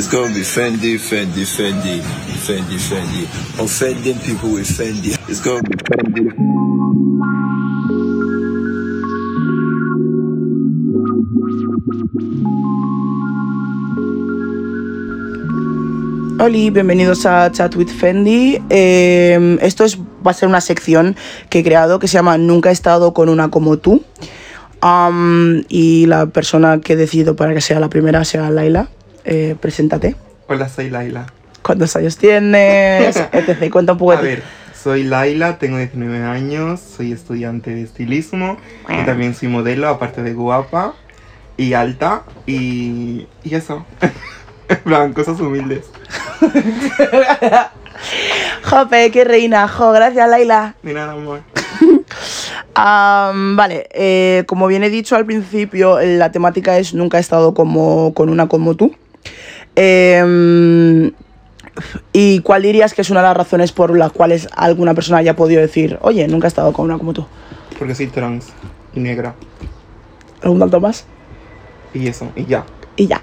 It's gonna be Fendi, Fendi, Fendi, Fendi, Fendi. Offending people with Fendi. It's gonna be Fendi. Hola, bienvenidos a Chat with Fendi. Eh, esto es, va a ser una sección que he creado que se llama Nunca he estado con una como tú. Am, y la persona que he decidido para que sea la primera sea Laila. Eh, preséntate. Hola, soy Laila. ¿Cuántos años tienes? Etc. Cuenta un poco A ti. ver, soy Laila, tengo 19 años, soy estudiante de estilismo y también soy modelo, aparte de guapa y alta y, y eso. En plan, cosas humildes. Jope, qué reina. Jo, gracias Laila. Ni nada, amor. Am, vale, eh, como bien he dicho al principio, la temática es nunca he estado como, con una como tú. Em, ¿Y cuál dirías que es una de las razones por las cuales alguna persona haya podido decir, oye, nunca he estado con una como tú? Porque soy trans y negra. ¿Algún dato más? Y eso, y ya. Y ya.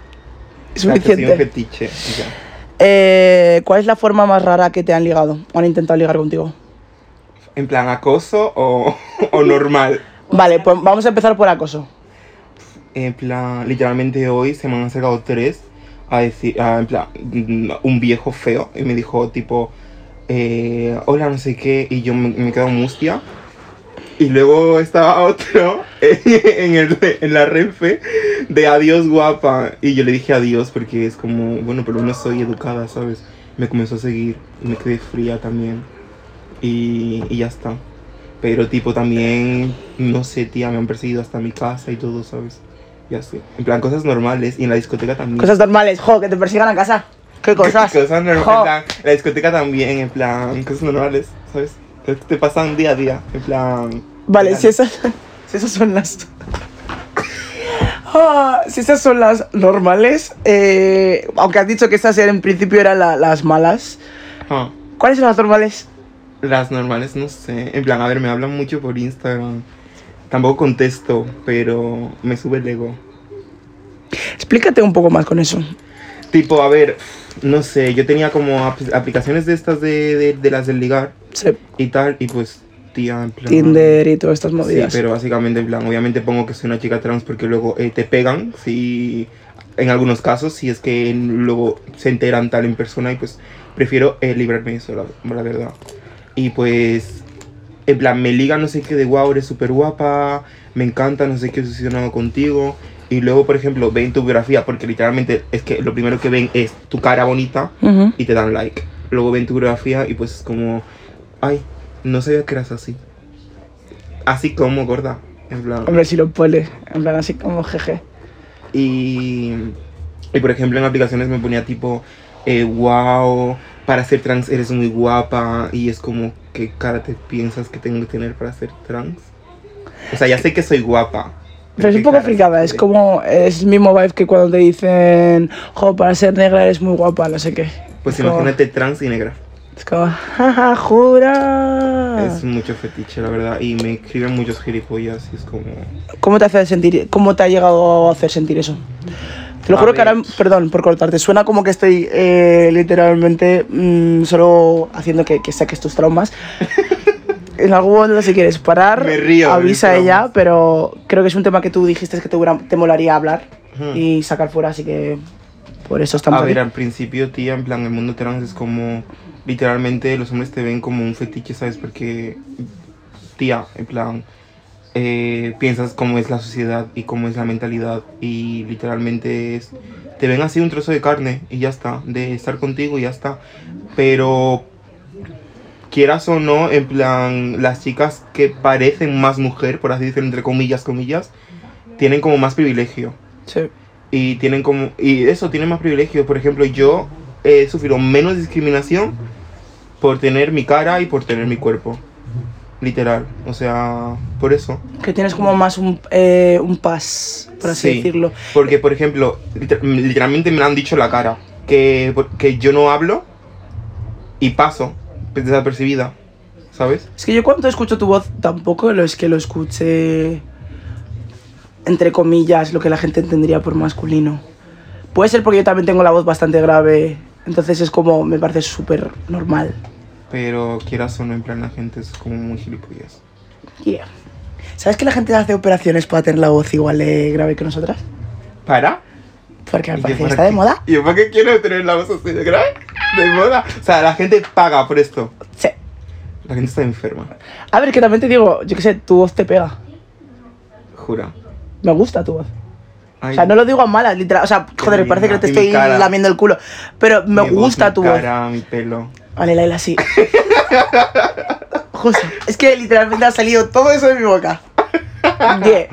Es que soy un suficiente. fetiche, y ya. Eh, ¿Cuál es la forma más rara que te han ligado o han intentado ligar contigo? En plan, acoso o, o normal. Vale, pues vamos a empezar por acoso. En plan, literalmente hoy se me han acercado tres a decir, a, en plan, un viejo feo y me dijo tipo, eh, hola, no sé qué, y yo me, me quedo mustia. Y luego estaba otro en, el, en la renfe de adiós guapa. Y yo le dije adiós porque es como, bueno, pero no soy educada, ¿sabes? Me comenzó a seguir y me quedé fría también. Y, y ya está. Pero tipo también, no sé, tía, me han perseguido hasta mi casa y todo, ¿sabes? Ya sé. En plan, cosas normales. Y en la discoteca también. Cosas normales, jo, que te persigan a casa. ¿Qué cosas? Cosas normales. En la discoteca también, en plan, cosas normales, ¿sabes? Que te pasan día a día, en plan. Vale, si esas, si esas son las. Ah, si esas son las normales, eh, aunque has dicho que estas en principio eran la- las malas, Ah, ¿cuáles son las normales? las normales, no sé. En plan, a ver, me hablan mucho por Instagram. Tampoco contesto, pero me sube el ego. Explícate un poco más con eso. Tipo, a ver, no sé, yo tenía como ap- aplicaciones de estas de, de, de las del ligar Sí, y tal, y pues, tía, en plan. Tinder y todas estas Sí, movidas. pero básicamente, en plan, obviamente pongo que soy una chica trans porque luego eh, te pegan, si, en algunos casos, si es que luego se enteran tal en persona y pues prefiero eh, librarme de eso, la, la verdad. Y pues, en plan, me ligan no sé qué de wow, eres súper guapa, me encanta, no sé qué, obsesionado contigo. Y luego, por ejemplo, ven tu biografía, porque literalmente es que lo primero que ven es tu cara bonita y te dan like. Luego ven tu biografía y pues es como, ay, no sabía que eras así. Así como gorda, en plan. Hombre, si lo pone, en plan así como jeje. Y, y por ejemplo en aplicaciones me ponía tipo, eh, wow, para ser trans eres muy guapa y es como, ¿qué cara te piensas que tengo que tener para ser trans? O sea, ya sé que soy guapa. Pero es ¿qué un poco fricada, es como, es el mismo vibe que cuando te dicen, jo, para ser negra eres muy guapa, no sé qué. Pues es como- imagínate trans y negra. Es como, jaja, jura. Es mucho fetiche, la verdad. Y me escriben muchos gilipollas y es como... ¿Cómo te hace sentir, cómo te ha llegado a hacer sentir eso? Te lo juro que ahora, perdón por cortarte, suena como que estoy eh, literalmente mm, solo haciendo que, que saques tus traumas. en algún momento si quieres parar, Me río avisa ella, pero creo que es un tema que tú dijiste que te, te molaría hablar Ujú. y sacar fuera, así que por eso estamos A aquí. ver, al principio, tía, en plan, el mundo trans es como. Literalmente, los hombres te ven como un fetiche, ¿sabes? Porque, tía, en plan, eh, piensas cómo es la sociedad y cómo es la mentalidad. Y literalmente es. Te ven así un trozo de carne y ya está. De estar contigo y ya está. Pero. Quieras o no, en plan, las chicas que parecen más mujer, por así decirlo, entre comillas, comillas, tienen como más privilegio Sí. y tienen como y eso tienen más privilegios por ejemplo yo he sufrido menos discriminación por tener mi cara y por tener mi cuerpo literal o sea por eso Que tienes como más un, eh, un pas, por así Sí. decirlo. porque por ejemplo liter- literalmente me lo han dicho en la cara que que yo no hablo y paso desapercibida sabes Es que yo cuando escucho tu voz tampoco lo es que lo escuche entre comillas lo que la gente entendería por masculino. Puede ser porque yo también tengo la voz bastante grave, entonces es como, me parece súper normal. Pero quieras o no, en plan, la gente es como muy gilipollas. Yeah. ¿Sabes que la gente hace operaciones para tener la voz igual de grave que nosotras? ¿Para? Porque me ¿Y yo parece que está de qué? moda. ¿Y yo para qué quiero tener la voz así de grave? ¿De moda? O sea, la gente paga por esto. Sí. La gente está enferma, A ver, que también te digo, yo qué sé, tu voz te pega. jura. Me gusta tu voz. Ay, O sea, no lo digo a malas, literal. O sea, joder, linda. parece que te estoy cara. lamiendo el culo. Pero me mi voz, gusta mi tu voz. cara, mi pelo. Vale, Laila, sí. Justo. Es que literalmente ha salido todo eso de mi boca. Yeah.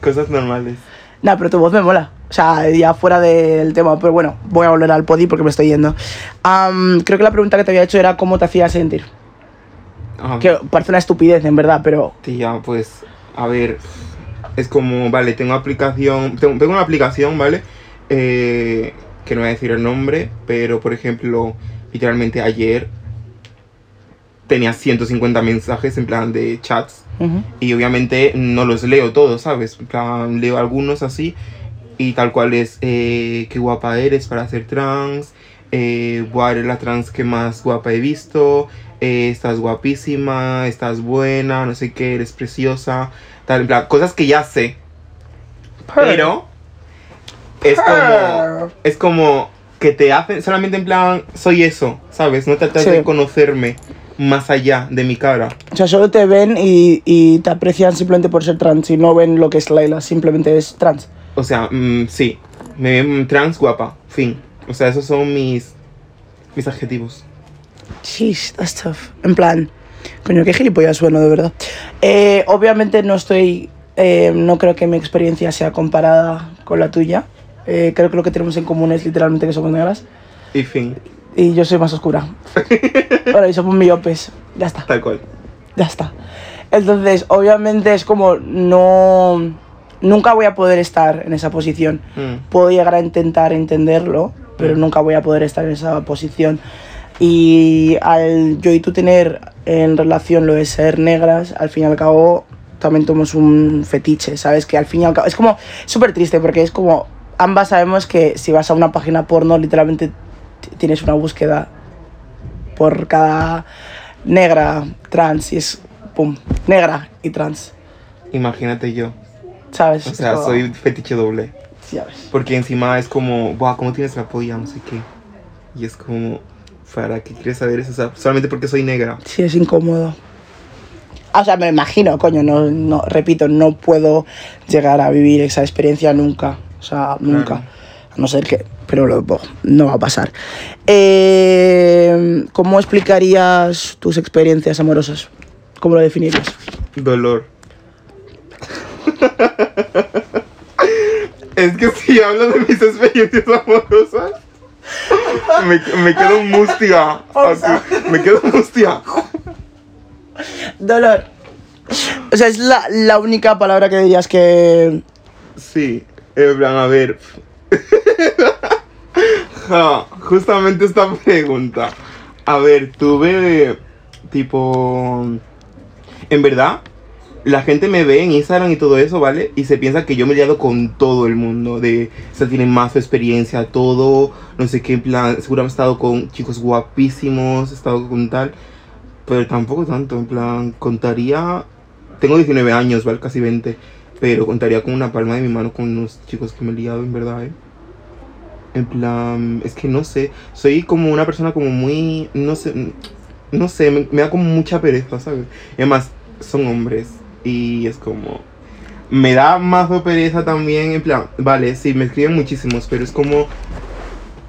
Cosas normales. Nah, pero tu voz me mola. O sea, ya fuera del tema. Pero bueno, voy a volver al podi porque me estoy yendo. Creo que la pregunta que te había hecho era cómo te hacía sentir. Ah, Que parece una estupidez, en verdad, pero. Tía, pues, a ver, es como, vale, tengo aplicación, tengo, tengo una aplicación, ¿vale? Eh, que no voy a decir el nombre, pero por ejemplo, literalmente ayer tenía 150 mensajes en plan de chats y obviamente no los leo todos, ¿sabes? En plan, leo algunos así y tal cual es, eh, qué guapa eres para ser trans, eh, eres la trans que más guapa he visto, eh, estás guapísima, estás buena, no sé qué, eres preciosa, tal, en plan, cosas que ya sé, pero es como, es como que te hacen solamente en plan, soy eso, ¿sabes? No tratas Sí. de conocerme más allá de mi cara. O sea, solo te ven y, y te aprecian simplemente por ser trans y no ven lo que es Laila, simplemente es trans. O sea, mm, sí, me ven trans guapa, fin. O sea, esos son mis, mis adjetivos. Sheesh, that's tough. En plan, coño, qué gilipollas sueno, de verdad. Eh, obviamente no estoy. eh, no creo que mi experiencia sea comparada con la tuya. Eh, creo que lo que tenemos en común es literalmente que somos negras. Y fin, Y yo soy más oscura. bueno, y somos miopes. Ya está, tal cual. ya está. Entonces, obviamente es como no. Nunca voy a poder estar en esa posición. Mm. Puedo llegar a intentar entenderlo, pero nunca voy a poder estar en esa posición. Y al yo y tú tener en relación lo de ser negras, al fin y al cabo también tomamos un fetiche, ¿sabes? Que al fin y al cabo es como súper triste porque es como ambas sabemos que si vas a una página porno literalmente tienes una búsqueda por cada negra, trans y es pum, negra y trans, Imagínate yo. ¿sabes? O sea, soy fetiche doble. sí, ya ves. Porque encima es como, wow, ¿cómo tienes la polla? No sé qué. Y es como, ¿para qué quieres saber eso? O sea, solamente porque soy negra. Sí, es incómodo. O sea, me imagino, coño, no, no, repito, no puedo llegar a vivir esa experiencia nunca. O sea, nunca. Claro. A no ser que, pero lo- no va a pasar. Eh, ¿Cómo explicarías tus experiencias amorosas? ¿Cómo lo definirías? Dolor. es que si hablo de mis experiencias amorosas, me, me quedo mustia. Me quedo mustia. Dolor. O sea, es la, la única palabra que dirías que... Sí, en plan, a ver. Justamente esta pregunta. A ver, tuve tipo... En verdad, la gente me ve en Instagram y todo eso, ¿vale? Y se piensa que yo me he liado con todo el mundo. De, o sea, tienen más experiencia, todo. No sé qué, en plan, seguramente he estado con chicos guapísimos, he estado con tal. Pero tampoco tanto, en plan, contaría... Tengo 19 años, ¿vale? Casi 20. Pero contaría con una palma de mi mano con unos chicos que me he liado, en verdad, ¿eh? En plan, es que no sé. Soy como una persona como muy... No sé, no sé, me, da como mucha pereza, ¿sabes? Y además, son hombres. Y es como... Me da más pereza también, en plan, vale, sí, me escriben muchísimos, pero es como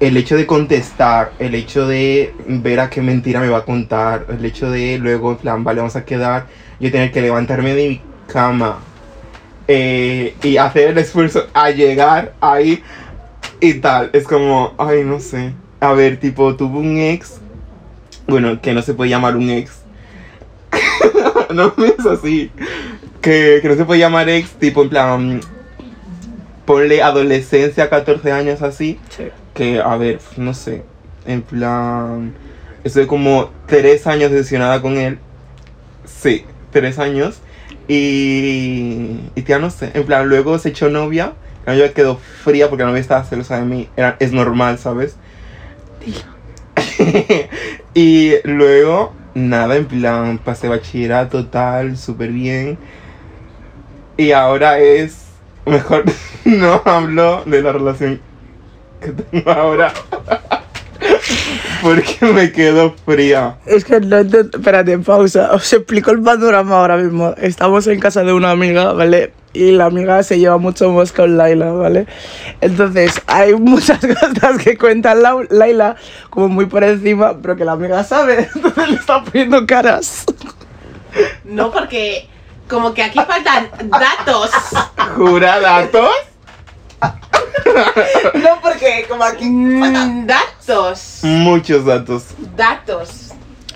el hecho de contestar, el hecho de ver a qué mentira me va a contar, el hecho de luego, en plan, vale, vamos a quedar, yo tener que levantarme de mi cama eh, y hacer el esfuerzo a llegar ahí y tal. Es como, ay, no sé. A ver, tipo, tuve un ex, bueno, que no se puede llamar un ex. no es así. Que, que no se puede llamar ex, tipo, en plan, ponle adolescencia, 14 años así que, a ver, no sé, en plan, estoy como tres años decepcionada con él. Sí, tres años. Y, y tía, no sé, en plan, luego se echó novia La novia quedó fría porque la novia estaba celosa de mí. Era, es normal, ¿sabes? y luego, nada, en plan, pasé bachillerato, tal, súper bien. Y ahora es. Mejor no hablo de la relación que tengo ahora. Porque me quedo fría. Es que no entiendo. Espérate, pausa. Os explico el panorama ahora mismo. Estamos en casa de una amiga, ¿vale? Y la amiga se lleva mucho más con Laila, ¿vale? Entonces, hay muchas cosas que cuenta Lau- Laila como muy por encima, pero que la amiga sabe. Entonces le está poniendo caras. No, porque como que aquí faltan datos. ¿Jura datos? No, porque como aquí. Mm, datos. Muchos datos. Datos.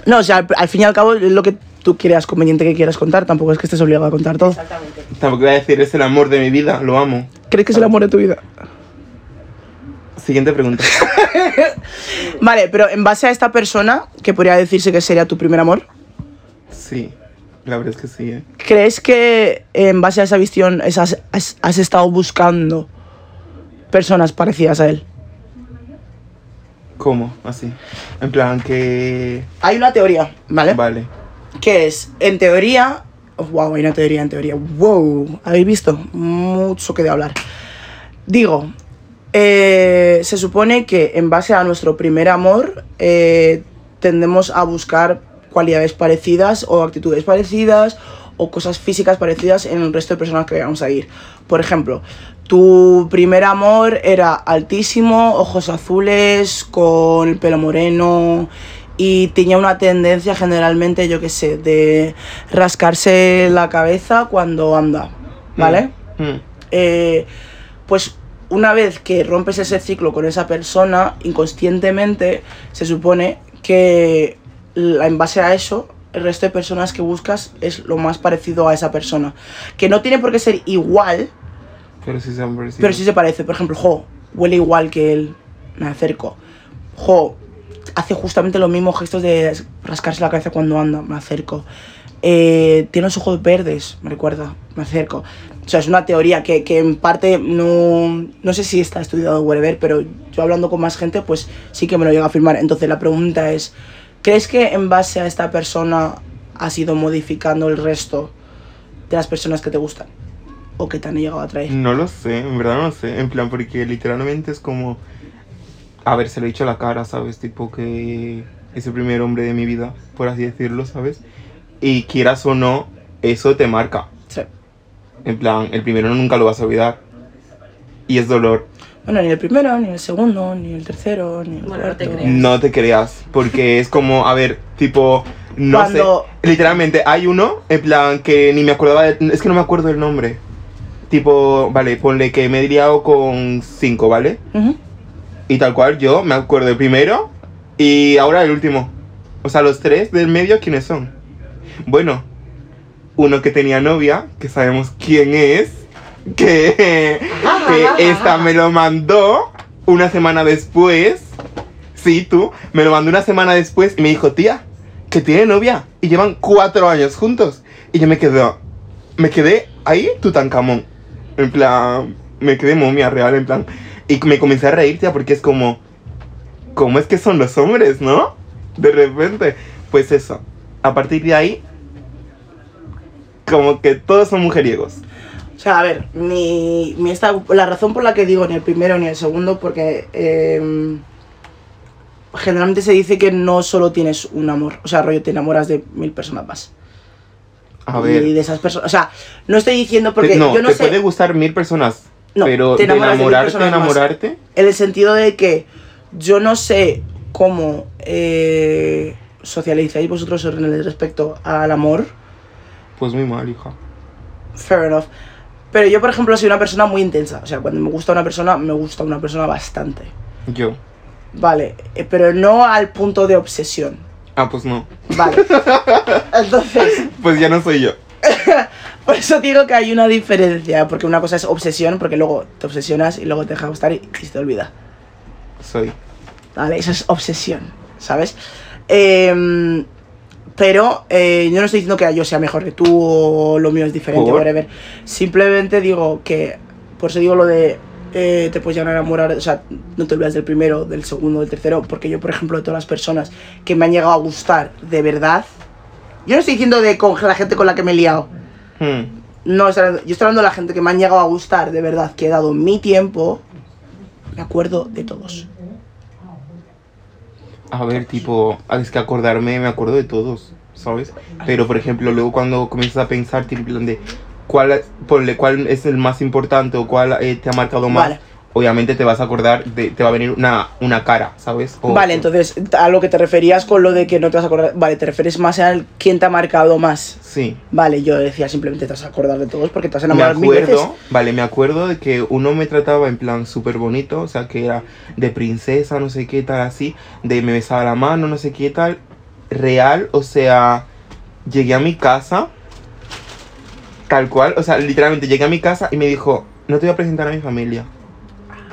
No, o sea, al, al fin y al cabo es lo que tú creas conveniente que quieras contar. Tampoco es que estés obligado a contar todo. Exactamente. Tampoco voy a decir, es el amor de mi vida, lo amo. ¿Crees que es el amor de tu vida? Siguiente pregunta. Vale, pero en base a esta persona, que podría decirse que sería tu primer amor, Sí, la verdad es que sí, ¿eh? ¿crees que en base a esa visión has- has estado buscando personas parecidas a él? ¿Cómo? Así. En plan que... Hay una teoría, ¿vale? Vale. Que es, en teoría... wow, hay una teoría en teoría. Wow, ¿habéis visto? Mucho que de hablar. Digo, eh, se supone que en base a nuestro primer amor eh, tendemos a buscar cualidades parecidas o actitudes parecidas o cosas físicas parecidas en el resto de personas que vamos a ir. Por ejemplo, tu primer amor era altísimo, ojos azules, con el pelo moreno y tenía una tendencia generalmente, yo qué sé, de rascarse la cabeza cuando anda, ¿vale? Mm. eh, pues una vez que rompes ese ciclo con esa persona, inconscientemente se supone que en base a eso, el resto de personas que buscas es lo más parecido a esa persona. Que no tiene por qué ser igual, Pero sí se han parecido. pero sí se parece. Por ejemplo, Jo, huele igual que él, me acerco. Jo, hace justamente los mismos gestos de rascarse la cabeza cuando anda, me acerco. Eh, tiene los ojos verdes, me recuerda, me acerco. O sea, es una teoría que, que en parte no, no sé si está estudiado whatever, pero yo hablando con más gente, pues sí que me lo llega a afirmar. Entonces la pregunta es, ¿crees que en base a esta persona has ido modificando el resto de las personas que te gustan? ¿O que te han llegado a atraer? No lo sé, en verdad no lo sé. En plan, porque literalmente es como... A ver, se lo he dicho a la cara, ¿sabes? Tipo que es el primer hombre de mi vida, por así decirlo, ¿sabes? Y quieras o no, eso te marca. Sí. En plan, el primero nunca lo vas a olvidar. Y es dolor. Bueno, ni el primero, ni el segundo, ni el tercero, ni el Bueno, no te creas. No te creas, porque es como, a ver, tipo, no Cuando- sé. Literalmente, hay uno, en plan, que ni me acordaba, de- es que no me acuerdo del nombre. Tipo, vale, ponle que me he liado con cinco, ¿vale? Ujú. Y tal cual, yo me acuerdo del primero y ahora el último. O sea, los tres del medio, ¿quiénes son? Bueno, uno que tenía novia, que sabemos quién es, que, que esta me lo mandó una semana después. Sí, tú, me lo mandó una semana después y me dijo, tía, que tiene novia y llevan cuatro años juntos. Y yo me quedé, me quedé ahí, Tutankamón. En plan, me quedé momia real, en plan. Y me comencé a reír, tía, porque es como, ¿cómo es que son los hombres, no? De repente, pues eso. A partir de ahí, como que todos son mujeriegos. O sea, a ver, mi, mi esta, la razón por la que digo ni el primero ni el segundo, porque eh, generalmente se dice que no solo tienes un amor, o sea, rollo, te enamoras de mil personas más. A Y ver, de esas personas, o sea, no estoy diciendo porque te- no, yo no te sé, puede gustar mil personas, No, pero te de enamorarte, más. en el sentido de que yo no sé cómo eh, socializáis vosotros respecto al amor, pues muy mal, hija. Fair enough. Pero yo, por ejemplo, soy una persona muy intensa. O sea, cuando me gusta una persona, me gusta una persona bastante. Yo. Vale, eh, pero no al punto de obsesión. Ah, pues no. Vale. Entonces, Pues ya no soy yo. por eso digo que hay una diferencia. Porque una cosa es obsesión, porque luego te obsesionas y luego te deja gustar y, y se te olvida. Soy. Vale, eso es obsesión, ¿sabes? Em, pero eh, yo no estoy diciendo que yo sea mejor que tú o lo mío es diferente, ¿Por? whatever. Simplemente digo que Por eso digo lo de eh, te puedes llegar a enamorar, o sea, no te olvidas del primero, del segundo, del tercero, porque yo, por ejemplo, de todas las personas que me han llegado a gustar de verdad, yo no estoy diciendo de con la gente con la que me he liado, Hmm. no, yo estoy hablando de la gente que me han llegado a gustar de verdad, que he dado mi tiempo, me acuerdo de todos. A ver, tipo, es que acordarme, me acuerdo de todos, ¿sabes? Pero, por ejemplo, luego cuando comienzas a pensar, tipo, de cuál, ponle, cuál es el más importante o cuál eh, te ha marcado más, Vale. obviamente te vas a acordar, de, te va a venir una, una cara, ¿sabes? O- Vale, entonces, a lo que te referías con lo de que no te vas a acordar, vale, te refieres más al quién te ha marcado más. Sí. Vale, yo decía simplemente te vas a acordar de todos porque te vas a Me enamorar mil veces. acuerdo, vale, me acuerdo de que uno me trataba en plan súper bonito, o sea, que era de princesa, no sé qué tal, así, de me besaba la mano, no sé qué tal, real, o sea, llegué a mi casa, tal cual, o sea, literalmente llegué a mi casa y me dijo, no te voy a presentar a mi familia.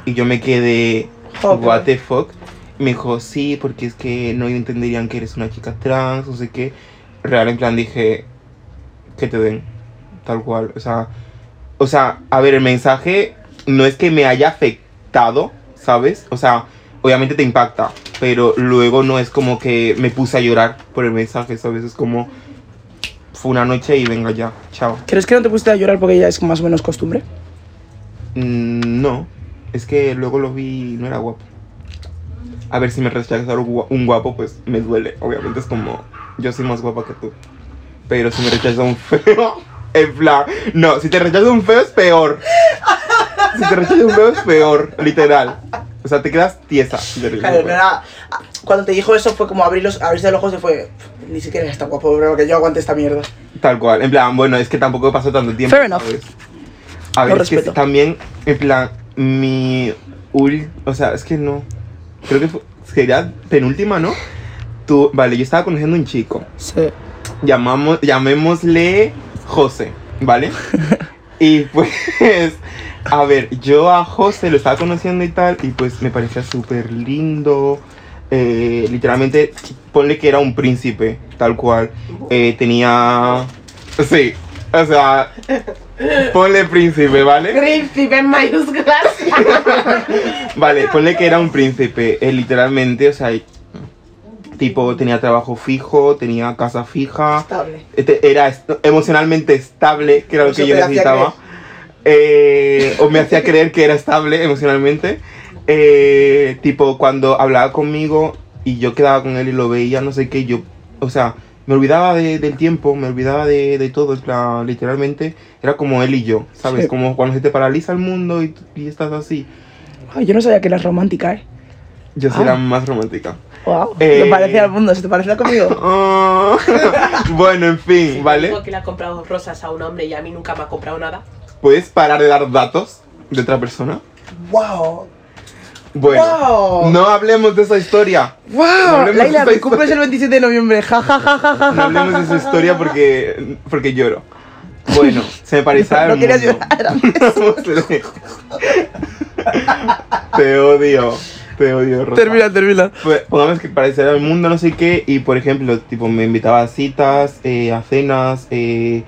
Y yo me quedé, Ok. what the fuck. Y me dijo, sí, porque es que no entenderían que eres una chica trans, no sé qué. Real, en plan dije, que te den, tal cual, o sea, o sea, a ver, el mensaje no es que me haya afectado, ¿sabes? O sea, obviamente te impacta, pero luego no es como que me puse a llorar por el mensaje, ¿sabes? Es como, fue una noche y venga ya, chao. ¿Crees que no te pusiste a llorar porque ya es más o menos costumbre? Mm, no, es que luego lo vi y no era guapo. A ver si me rechazaron un gua- un guapo, pues me duele. Obviamente es como, yo soy más guapa que tú. Pero si me rechaza un feo, en plan, no, si te rechaza un feo es peor. Si te rechaza un feo es peor, literal. O sea, te quedas tiesa. Claro, no era. Cuando te dijo eso fue como abrir los, abrirse los ojos y fue. Ni siquiera eres tan guapo, bro, que yo aguante esta mierda. Tal cual, en plan, bueno, es que tampoco pasó tanto tiempo. Fair enough. ¿sabes? A ver, es que también, en plan, mi. ul- o sea, es que no. Creo que fue, sería penúltima, ¿no? Tú, vale, yo estaba conociendo a un chico. Sí. Llamamos, llamémosle José, ¿vale? y pues, a ver, yo a José lo estaba conociendo y tal, y pues me parecía súper lindo. Eh, literalmente, ponle que era un príncipe, tal cual. Eh, tenía. Sí, o sea, ponle príncipe, ¿vale? Príncipe en mayúsculas. Vale, ponle que era un príncipe, eh, literalmente, o sea, tipo tenía trabajo fijo, tenía casa fija, Estable. este, era est- emocionalmente estable, que era lo que yo necesitaba. Eh, o me hacía creer que era estable emocionalmente. Eh, tipo, cuando hablaba conmigo y yo quedaba con él y lo veía, no sé qué, yo, o sea, me olvidaba de- del tiempo, me olvidaba de, de todo, literalmente era como él y yo, ¿sabes? Sí. Como cuando se te paraliza el mundo y, y estás así. Ay, yo no sabía que eras romántica, eh. Yo soy Ah. la más romántica. Wow. Eh. Me parecía al mundo, ¿se te parecía conmigo? Ah, bueno, en fin, ¿vale? Digo que le ha comprado rosas a un hombre y a mí nunca me ha comprado nada. ¿Puedes parar de dar datos de otra persona? ¡Wow! Bueno, Wow. no hablemos de esa historia. ¡Wow! de Laila, mi cumple es el 27 de noviembre. Ja, ja, ja, ja, ja, No hablemos de esa historia porque, porque lloro. Bueno, se me parecía No querías mundo. llorar. te odio, te odio, Rosa. termina, termina. Pues, pongamos que parecer al mundo, no sé qué, y por ejemplo, tipo, me invitaba a citas, eh, a cenas, eh,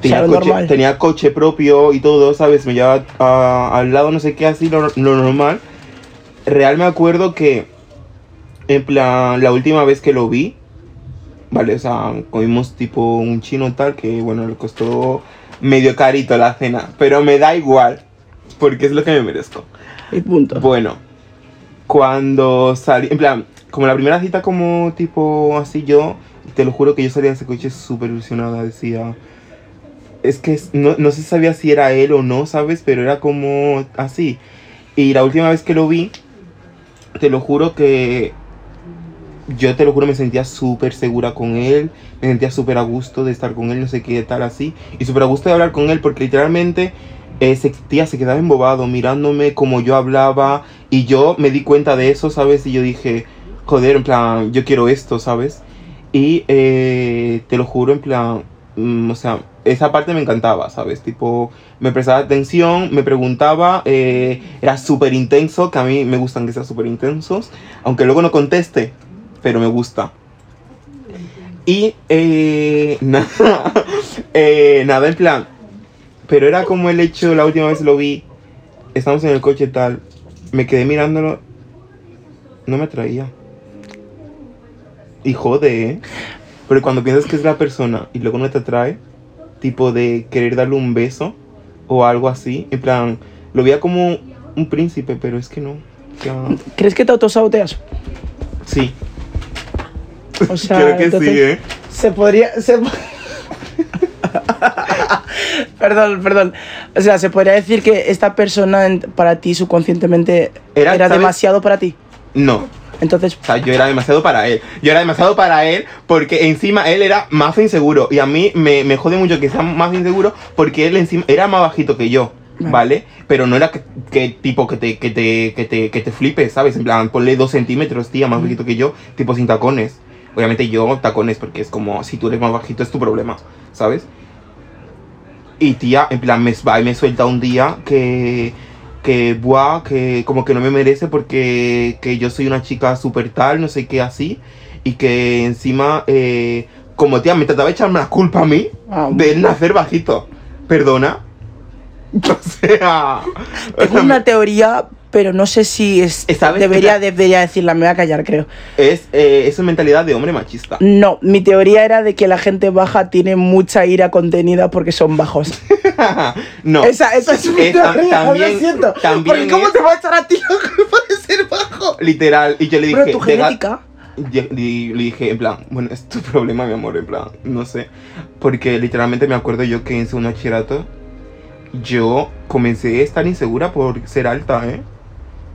tenía, coche, normal. tenía coche propio y todo, ¿sabes? Me llevaba a- al lado, no sé qué, así, lo, lo normal. Real me acuerdo que, en plan, la última vez que lo vi, vale, o sea, comimos tipo un chino tal, que bueno, le costó medio carito la cena, pero me da igual, porque es lo que me merezco. Y punto. Bueno, cuando salí, en plan, como la primera cita como tipo así yo, te lo juro que yo salí de ese coche súper ilusionada, decía... Es que no, no se sabía si era él o no, ¿sabes? Pero era como así. Y la última vez que lo vi, te lo juro que... Yo te lo juro, me sentía súper segura con él, me sentía súper a gusto de estar con él, no sé qué tal así. Y súper a gusto de hablar con él, porque literalmente ese tía se quedaba embobado mirándome como yo hablaba y yo me di cuenta de eso, ¿sabes? Y yo dije, joder, en plan, yo quiero esto, ¿sabes? Y eh, te lo juro, en plan, o sea, esa parte me encantaba, ¿sabes? Tipo, me prestaba atención, me preguntaba, eh, era súper intenso, que a mí me gustan que sean súper intensos, aunque luego no conteste, pero me gusta. Y eh, nada, eh, nada, en plan, Pero era como el hecho, la última vez lo vi, estamos en el coche tal, me quedé mirándolo, no me atraía. Y jode, ¿eh? Pero cuando piensas que es la persona y luego no te atrae, tipo de querer darle un beso o algo así, en plan, lo veía como un príncipe, pero es que no. Sea, ¿Crees que te autosaboteas? sí, O sea, creo que entonces, sí, ¿eh? Se podría. Se... perdón, perdón. O sea, se podría decir que esta persona para ti subconscientemente Era, demasiado para ti. No, Entonces, O sea, yo era demasiado para él. Yo era demasiado para él porque encima él era más inseguro. Y a mí me, me jode mucho que sea más inseguro porque él encima era más bajito que yo. Vale. ¿Vale? Pero no era que, que tipo que te, que, te, que, te, que te flipes, ¿sabes? En plan, ponle dos centímetros, tía, más bajito que yo, tipo sin tacones. Obviamente yo tacones porque es como, si tú eres más bajito es tu problema, ¿sabes? Y tía, en plan, me, me suelta un día que, que, buah, que como que no me merece porque que yo soy una chica súper tal, no sé qué así. Y que encima, eh, como tía, me trataba de echarme la culpa a mí Ah, de nacer bajito. ¿Perdona? O sea... tengo una teoría, pero no sé si es, ¿Sabes? debería, debería decirla, me voy a callar, creo. Es, eh, es mentalidad de hombre machista. No, mi teoría era de que la gente baja tiene mucha ira contenida porque son bajos. no. Esa, esa es mi teoría, también- lo siento. también porque ¿cómo es- te va a echar a ti la culpa de ser bajo? Literal. Y yo le dije... Pero tu "Deja- genética... Le dije, en plan, bueno, es tu problema, mi amor, en plan, no sé. Porque literalmente me acuerdo yo que en segundo bachillerato yo comencé a estar insegura por ser alta, ¿eh?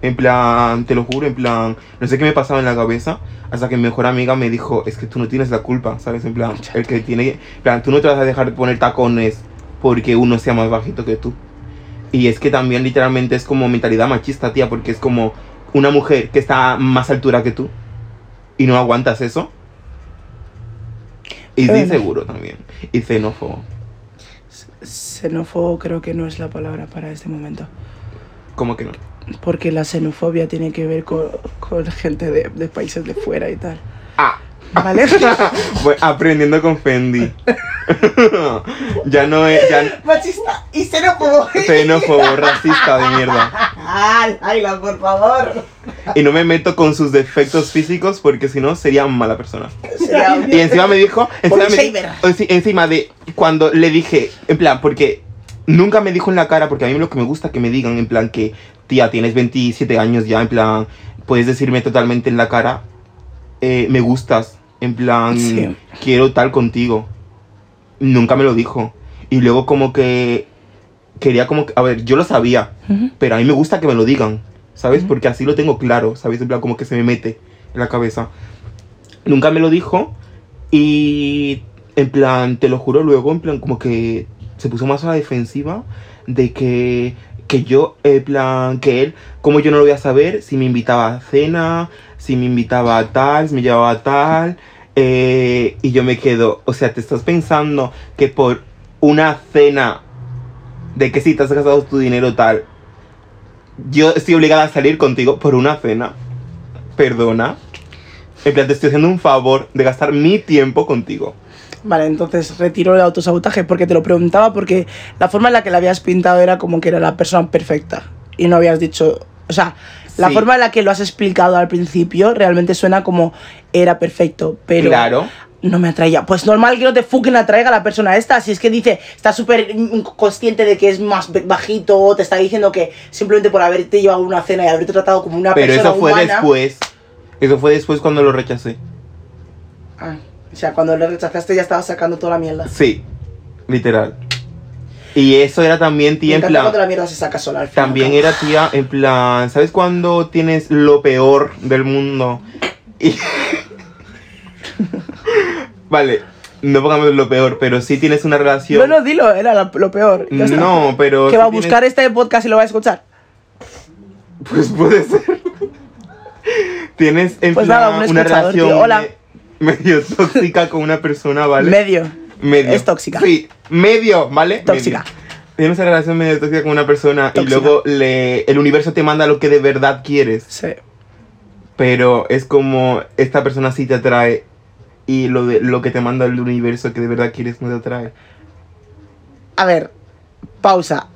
En plan, te lo juro, en plan, no sé qué me pasaba en la cabeza. Hasta que mi mejor amiga me dijo, es que tú no tienes la culpa, ¿sabes? En plan, el que tiene, en plan, tú no te vas a dejar de poner tacones porque uno sea más bajito que tú. Y es que también literalmente es como mentalidad machista, tía, porque es como una mujer que está más altura que tú y no aguantas eso. Y Bueno. de inseguro también. Y xenófobo. Xenófobo creo que no es la palabra para este momento. ¿Cómo que no? Porque la xenofobia tiene que ver con, con gente de, de países de fuera y tal. Ah, ¿Vale? voy aprendiendo con Fendi. ya no es, ya Machista y xenófobo. xenófobo, racista de mierda. ¡Ay, Ayla, por favor! Y no me meto con sus defectos físicos porque si no sería mala persona. Sería un- Y encima me dijo, encima, me- encima de cuando le dije, en plan, porque nunca me dijo en la cara, porque a mí lo que me gusta que me digan, en plan, que tía, tienes 27 años ya, en plan, puedes decirme totalmente en la cara, eh, me gustas, en plan, Sí. quiero tal contigo. Nunca me lo dijo. Y luego como que quería como que, a ver, yo lo sabía, pero a mí me gusta que me lo digan, ¿sabes? Porque así lo tengo claro, ¿sabes? En plan, como que se me mete en la cabeza. Nunca me lo dijo y, en plan, te lo juro, luego, en plan, como que se puso más a la defensiva de que, que yo, en plan, que él, como yo no lo voy a saber, si me invitaba a cena, si me invitaba a tal, si me llevaba a tal. eh, y yo me quedo, o sea, te estás pensando que por una cena de que si te has gastado tu dinero tal, yo estoy obligada a salir contigo por una cena. Perdona. En plan, te estoy haciendo un favor de gastar mi tiempo contigo. Vale, entonces retiro el autosabotaje porque te lo preguntaba porque la forma en la que la habías pintado era como que era la persona perfecta y no habías dicho, o sea, la Sí. forma en la que lo has explicado al principio realmente suena como era perfecto, pero Claro. no me atraía. Pues normal que no te fucking atraiga la persona esta, si es que dice, está súper consciente de que es más bajito, te está diciendo que simplemente por haberte llevado a una cena y haberte tratado como una Pero persona eso fue humana- después. Eso fue después cuando lo rechacé. Ah, o sea, cuando le rechazaste ya estaba sacando toda la mierda. Sí. Literal. Y eso era también, Me tía, en plan. la mierda se saca sola. También era tía, en plan. ¿Sabes cuando tienes lo peor del mundo? Y. vale, no pongamos lo peor, pero sí tienes una relación. No, no, dilo, era lo, lo peor. ya está. No, pero. Que va a tienes- buscar este podcast y lo va a escuchar. Pues puede ser. Tienes en Pues plan, nada, un una relación tío. Hola. Medio tóxica con una persona, ¿vale? Medio. medio. es tóxica. Sí, medio, ¿vale? Tóxica. Medio. Tienes una relación medio tóxica con una persona Tóxica. y luego le, el universo te manda lo que de verdad quieres. Sí. Pero es como esta persona sí te atrae y lo, de, lo que te manda el universo que de verdad quieres no te atrae. A ver, pausa.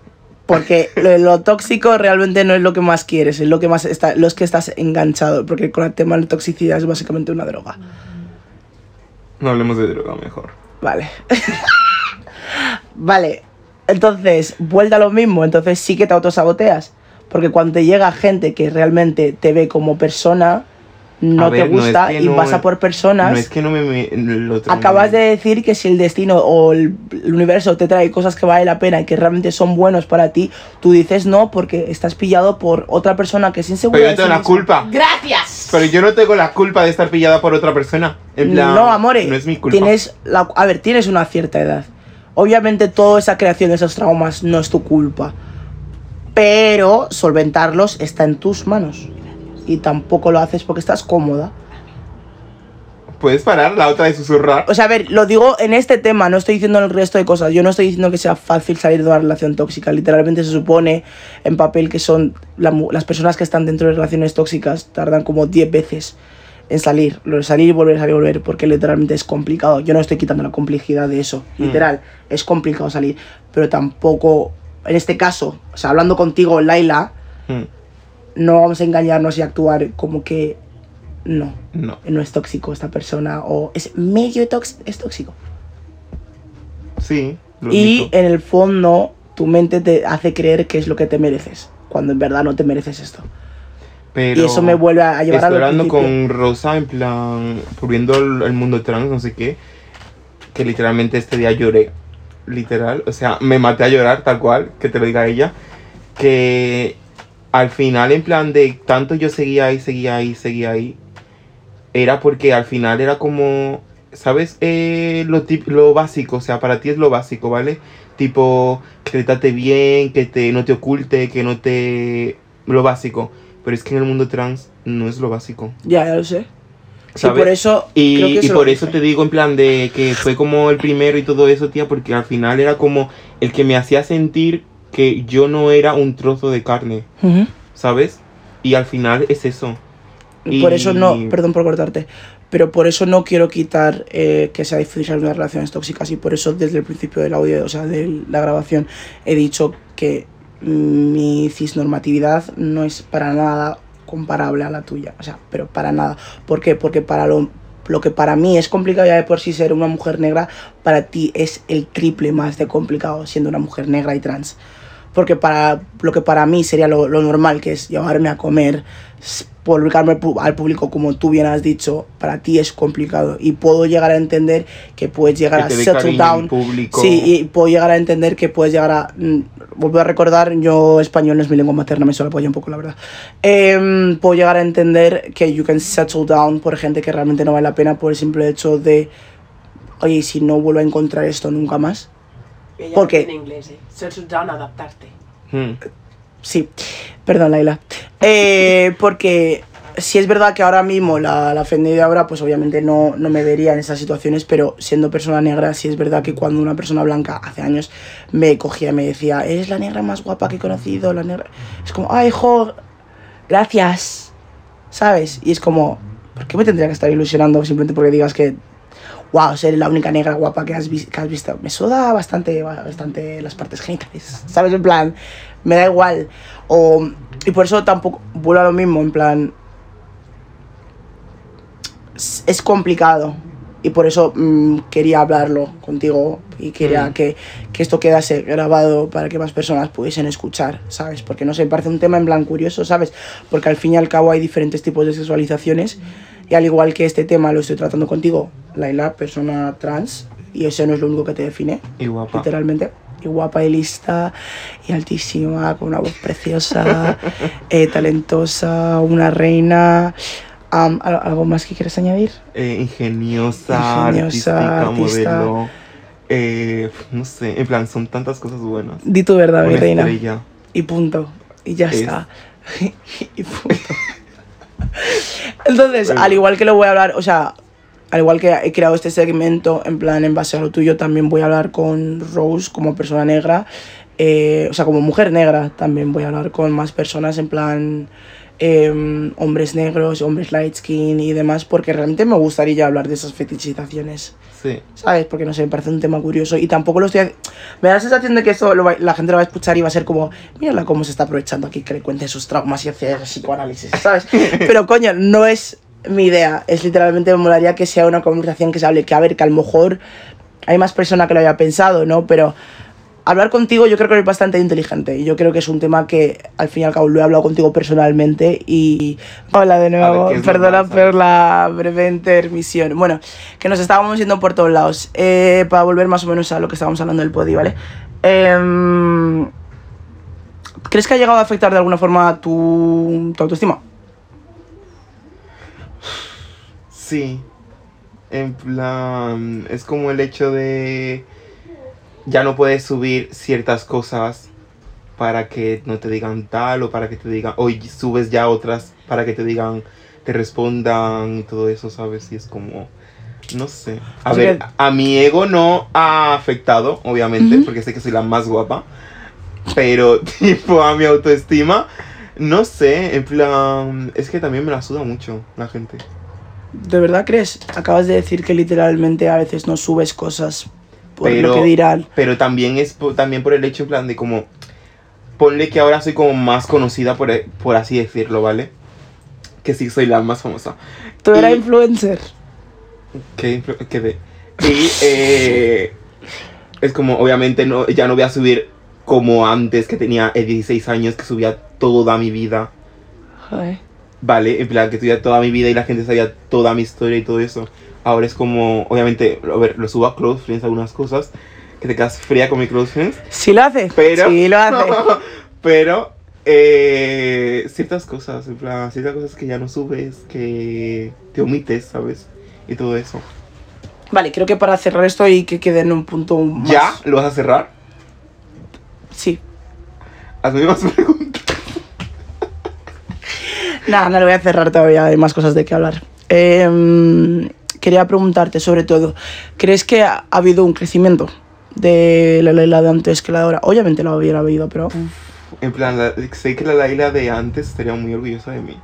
Porque lo, lo tóxico realmente no es lo que más quieres, es lo que más está, los que estás enganchado. Porque con el tema de la toxicidad es básicamente una droga. No hablemos de droga mejor. Vale. vale. Entonces, vuelta a lo mismo. Entonces sí que te autosaboteas. Porque cuando te llega gente que realmente te ve como persona, no A ver, te no es gusta que y no- vas a por personas. No es que no me... me- lo Acabas de decir que si el destino o el, el universo te trae cosas que vale la pena y que realmente son buenos para ti, tú dices no porque estás pillado por otra persona que es insegura. Pero yo tengo la culpa. Gracias. Pero yo no tengo la culpa de estar pillada por otra persona. En plan, no, amore, No es mi culpa. Tienes la, a ver, tienes una cierta edad. Obviamente toda esa creación de esos traumas no es tu culpa. Pero solventarlos está en tus manos. Y tampoco lo haces porque estás cómoda. ¿Puedes parar la otra de susurrar? O sea, a ver, lo digo en este tema, no estoy diciendo en el resto de cosas. Yo no estoy diciendo que sea fácil salir de una relación tóxica. Literalmente se supone en papel que son la las personas que están dentro de relaciones tóxicas tardan como 10 veces en salir. Lo de salir y volver, salir y volver, porque literalmente es complicado. Yo no estoy quitando la complejidad de eso. Literal, es complicado salir. Pero tampoco, en este caso, o sea, hablando contigo, Laila, Hmm, no vamos a engañarnos y actuar como que no, No. no es tóxico esta persona o es medio tóxico, es tóxico. Sí. lo Y admito. en el fondo, tu mente te hace creer que es lo que te mereces, cuando en verdad no te mereces esto. Pero y eso me vuelve a llevar a lo hablando con Rosa, en plan, viendo el, el mundo trans, no sé qué, que literalmente este día lloré. Literal, o sea, me maté a llorar, tal cual, que te lo diga ella. Que al final, en plan de tanto yo seguía ahí, seguía ahí, seguía ahí, era porque al final era como, ¿sabes? Eh, lo, tip- lo básico, o sea, para ti es lo básico, ¿vale? Tipo, que te bien, que te, no te oculte, que no te... Lo básico. Pero es que en el mundo trans no es lo básico. Ya, ya lo sé. Sí, por eso. creo Y, que y eso por eso dije. te digo en plan de que fue como el primero y todo eso, tía, porque al final era como el que me hacía sentir que yo no era un trozo de carne. ¿sabes? Y al final es eso. Por eso no, Y- perdón por cortarte, pero por eso no quiero quitar eh, que sea difícil las relaciones tóxicas y por eso desde el principio del audio, o sea, de la grabación, he dicho que mi cisnormatividad no es para nada comparable a la tuya, o sea, pero para nada. ¿Por qué? Porque para lo, lo que para mí es complicado ya de por sí ser una mujer negra, para ti es el triple más de complicado siendo una mujer negra y trans. Porque para lo que para mí sería lo, lo normal, que es llevarme a comer, publicarme al público como tú bien has dicho, para ti es complicado. Y puedo llegar a entender que puedes llegar que a settle down. público. Sí, y puedo llegar a entender que puedes llegar a... mm, Vuelvo a recordar, yo español no es mi lengua materna, me suele apoyar un poco, la verdad. Em, puedo llegar a entender que you can settle down por gente que realmente no vale la pena por el simple hecho de... Oye, ¿y si no vuelvo a encontrar esto nunca más? Ella ¿Por qué? En inglés, eh. Settle down, adaptarte. Hmm. Sí, perdón, Laila. Eh, porque si es verdad que ahora mismo la, la Fendi de ahora, pues obviamente no, no me vería en esas situaciones, pero siendo persona negra, sí es verdad que cuando una persona blanca hace años me cogía y me decía, eres la negra más guapa que he conocido, la negra... Es como, ay, jo, gracias, ¿sabes? Y es como, ¿por qué me tendría que estar ilusionando simplemente porque digas que, wow, ser la única negra guapa que has, que has visto? Me suda bastante, bastante las partes genitales, ¿sabes? En plan, me da igual. O, y por eso tampoco, vuelvo a lo mismo, en plan, es es complicado. Y por eso mm, quería hablarlo contigo y quería Mm. que, que esto quedase grabado para que más personas pudiesen escuchar, ¿sabes? Porque no sé, parece un tema en plan curioso, ¿sabes? Porque al fin y al cabo hay diferentes tipos de sexualizaciones y al igual que este tema lo estoy tratando contigo, Laila, persona trans, y eso no es lo único que te define, Y guapa. literalmente. Y guapa y lista y altísima, con una voz preciosa, eh, talentosa, una reina. Am, ¿al- ¿Algo más que quieres añadir? Eh, ingeniosa, Ingeniosa, artística, artista. modelo. Eh, no sé, en plan, son tantas cosas buenas. Di tu verdad, mi Una reina. estrella. Y punto. Y ya Es- está. y punto. Entonces, Bueno. al igual que lo voy a hablar, o sea, al igual que he creado este segmento, en plan, en base a lo tuyo, también voy a hablar con Rose como persona negra. eh, o sea, como mujer negra, también voy a hablar con más personas, en plan, em, hombres negros, hombres light skin y demás, porque realmente me gustaría hablar de esas fetichizaciones. Sí. ¿Sabes? Porque no sé, me parece un tema curioso y tampoco lo estoy. Me da la sensación de que esto lo va- la gente lo va a escuchar y va a ser como, mírala cómo se está aprovechando aquí que le cuente sus traumas y hacer psicoanálisis, ¿sabes? Pero coño, no es mi idea. Es literalmente me molaría que sea una conversación que se hable, que a ver, que a lo mejor hay más personas que lo haya pensado, ¿no? Pero hablar contigo yo creo que eres bastante inteligente y yo creo que es un tema que al fin y al cabo lo he hablado contigo personalmente y hola de nuevo, ¿qué es perdona normal, por la breve intermisión. Bueno, que nos estábamos yendo por todos lados. Eh, para volver más o menos a lo que estábamos hablando del podi, ¿vale? Em, ¿Crees que ha llegado a afectar de alguna forma tu, tu autoestima? Sí. En plan, es como el hecho de ya no puedes subir ciertas cosas para que no te digan tal o para que te digan, hoy subes ya otras para que te digan, te respondan y todo eso, ¿sabes? Y es como, no sé. A Así ver, que- a mi ego no ha afectado, obviamente, porque sé que soy la más guapa, pero tipo a mi autoestima, no sé, en plan, es que también me la suda mucho la gente. ¿De verdad crees? Acabas de decir que literalmente a veces no subes cosas por Pero- lo que dirán. Pero también es también por el hecho en plan de como ponle que ahora soy como más conocida por, e- por así decirlo, ¿vale? Que sí soy la más famosa. Tú eras influencer. Que, que de- y eh, es como obviamente no ya no voy a subir como antes que tenía eh, 16 años que subía toda mi vida, Joder. ¿vale? En plan que subía toda mi vida y la gente sabía toda mi historia y todo eso. Ahora es como obviamente, a ver, lo subo a close friends algunas cosas que te quedas fría con mi close friends. Sí lo hace. Pero. Sí lo hace. pero. eh, ciertas cosas, en plan, ciertas cosas que ya no subes, que te omites, ¿sabes? Y todo eso. Vale, creo que para cerrar esto y que quede en un punto más... ¿Ya? ¿Lo vas a cerrar? Sí. Hazme más preguntas. Nada, no lo voy a cerrar todavía, hay más cosas de qué hablar. Em, quería preguntarte sobre todo, ¿crees que ha, ha habido un crecimiento de la Leila de antes que la de ahora? Obviamente lo hubiera habido, pero En plan, la- sé que la Laila de antes estaría muy orgullosa de mí.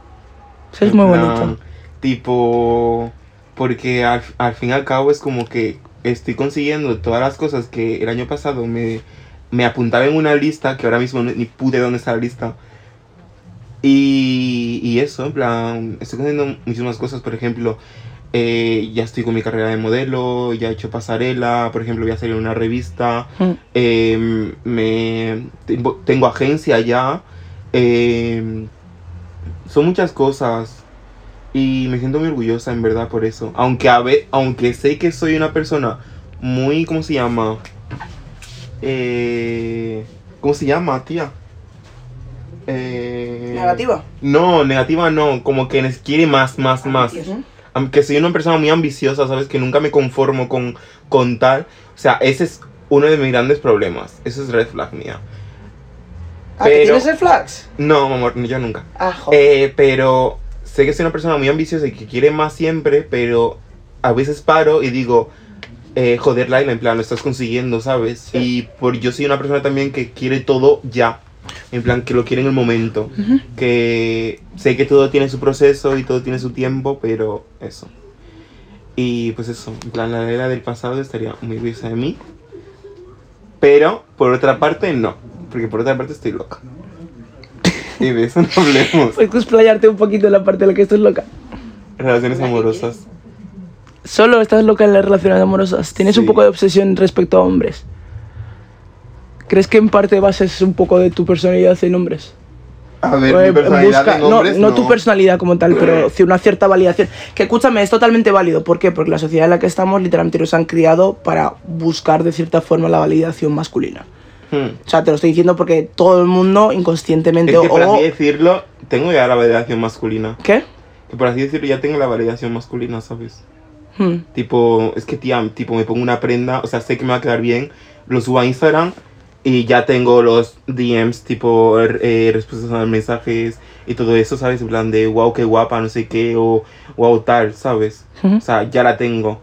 eso es En muy plan, bonito. Tipo, porque al, al fin y al cabo es como que estoy consiguiendo todas las cosas que el año pasado me, me apuntaba en una lista, que ahora mismo ni ni pude dónde está la lista. Y, y eso, en plan, estoy consiguiendo muchísimas cosas, por ejemplo, eh, ya estoy con mi carrera de modelo, ya he hecho pasarela, por ejemplo, voy a salir en una revista, Mm. eh, me, tengo, tengo agencia ya, eh, son muchas cosas. Y me siento muy orgullosa en verdad por eso. Aunque a ve- aunque sé que soy una persona muy, ¿cómo se llama? Eh, ¿Cómo se llama, tía? Eh, ¿Negativa? No, negativa no, como que quiere más, más, más. Aunque soy una persona muy ambiciosa, ¿sabes? Que nunca me conformo con, con tal. O sea, ese es uno de mis grandes problemas. Eso es red flag mía. Ah, ¿que Pero- tienes el flags? No, amor, yo nunca. Ah. Eh, pero sé que soy una persona muy ambiciosa y que quiere más siempre, pero a veces paro y digo, eh, joder, Laila, en plan, lo estás consiguiendo, ¿sabes? Sí. Y por, yo soy una persona también que quiere todo ya. En plan, que lo quiere en el momento. Que sé que todo tiene su proceso y todo tiene su tiempo, pero eso. Y pues eso, en plan, la Laila del pasado estaría muy orgullosa de mí. Pero, por otra parte, no. Porque por otra parte estoy loca. Y de eso no hablemos. Puedes explayarte un poquito en la parte de la que estás loca. Relaciones amorosas. Solo estás loca en las relaciones amorosas. Tienes un Sí. poco de obsesión respecto a hombres. ¿Crees que en parte bases un poco de tu personalidad en hombres? A ver, O mi personalidad busca- en no, hombres, no tu personalidad como tal, pero ci- una cierta validación. Que escúchame, es totalmente válido. ¿Por qué? Porque la sociedad en la que estamos literalmente nos han criado para buscar de cierta forma la validación masculina. Hmm. O sea, te lo estoy diciendo porque todo el mundo inconscientemente Es que por o... así decirlo, tengo ya la validación masculina. ¿Qué? Que por así decirlo, ya tengo la validación masculina, ¿sabes? Hmm. Tipo, es que tía, tipo, me pongo una prenda, o sea, sé que me va a quedar bien, lo subo a Instagram y ya tengo los DMs, tipo, er- eh, respuestas a los mensajes y todo eso, ¿sabes? En plan de, wow, qué guapa, no sé qué, o wow, tal, ¿sabes? O sea, ya la tengo.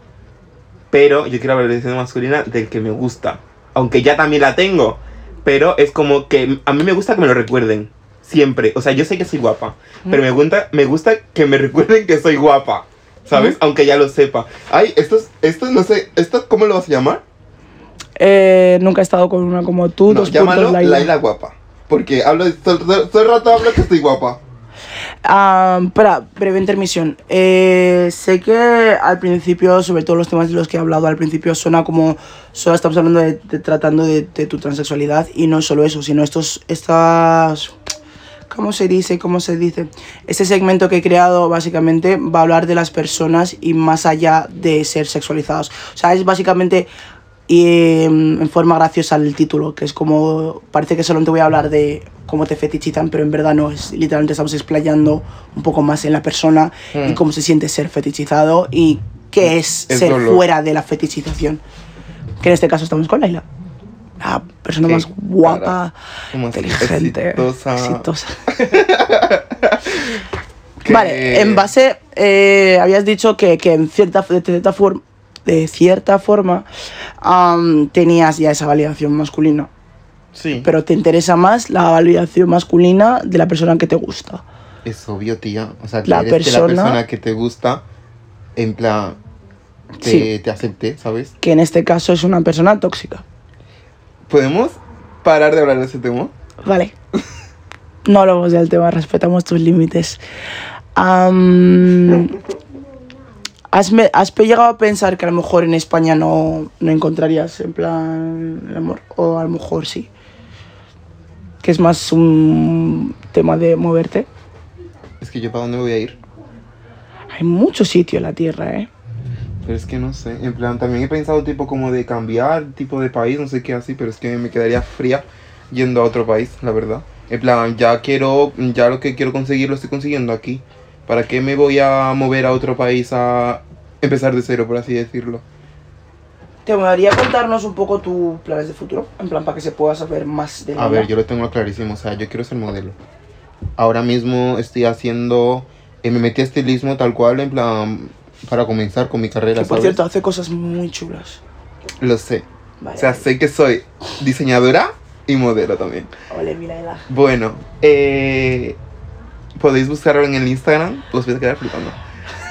Pero yo quiero la validación masculina del que me gusta. Aunque ya también la tengo. Pero es como que a mí me gusta que me lo recuerden. siempre. O sea, yo sé que soy guapa, pero me gusta, me gusta que me recuerden que soy guapa, ¿sabes? Aunque ya lo sepa. Ay, esto es, esto no sé, ¿esto cómo lo vas a llamar? Eh, nunca he estado con una como tú. No, dos llámalo Laila. Laila. guapa. Porque hablo, de- todo, todo- el rato hablo que estoy guapa. Ah, espera, breve intermisión. Eh, sé que al principio, sobre todo los temas de los que he hablado al principio, suena como solo estamos hablando de, de- tratando de, de tu transexualidad y no solo eso, sino estos, estas, ¿cómo se dice? ¿Cómo se dice? Este segmento que he creado básicamente va a hablar de las personas y más allá de ser sexualizados. O sea, es básicamente y em, en forma graciosa el título, que es como, parece que solo te voy a hablar de cómo te fetichizan, pero en verdad no, es literalmente estamos explayando un poco más en la persona y Hmm. cómo se siente ser fetichizado y qué es, ser dolor. fuera de la fetichización. Que en este caso estamos con Laila. La persona Qué más guapa, inteligente, exitosa. exitosa. Vale, en base, eh, habías dicho que, que en cierta, de cierta, forma de cierta forma tenías ya esa validación masculina, Sí. pero te interesa más la validación masculina de la persona que te gusta. Es obvio, tía. O sea, que La eres de la persona- persona que te gusta, en plan, te, Sí. te acepte, ¿sabes? Que en este caso es una persona tóxica. ¿Podemos parar de hablar de ese tema? Vale. No hablamos del tema, respetamos tus límites. Am, ¿has, me- has llegado a pensar que a lo mejor en España no, no encontrarías en plan el amor? O a lo mejor sí. Que es más un tema de moverte. Es que yo para dónde voy a ir. Hay mucho sitio en la Tierra, ¿eh? Pero es que no sé. En plan, también he pensado tipo como de cambiar tipo de país, no sé qué así, pero es que me quedaría fría yendo a otro país, la verdad. En plan, ya quiero, ya lo que quiero conseguir lo estoy consiguiendo aquí. ¿Para qué me voy a mover a otro país a empezar de cero, por así decirlo? ¿Te gustaría contarnos un poco tus planes de futuro? En plan, para que se pueda saber más de A ver, yo lo tengo clarísimo, o sea, yo quiero ser modelo. Ahora mismo estoy haciendo, eh, me metí a estilismo tal cual, en plan, para comenzar con mi carrera, Que por ¿sabes? cierto, hace cosas muy chulas. Lo sé. Vale. O sea, sé que soy diseñadora y modelo también. Ole, Milaela. Bueno, eh, podéis buscarlo en el Instagram, os vais a quedar flipando.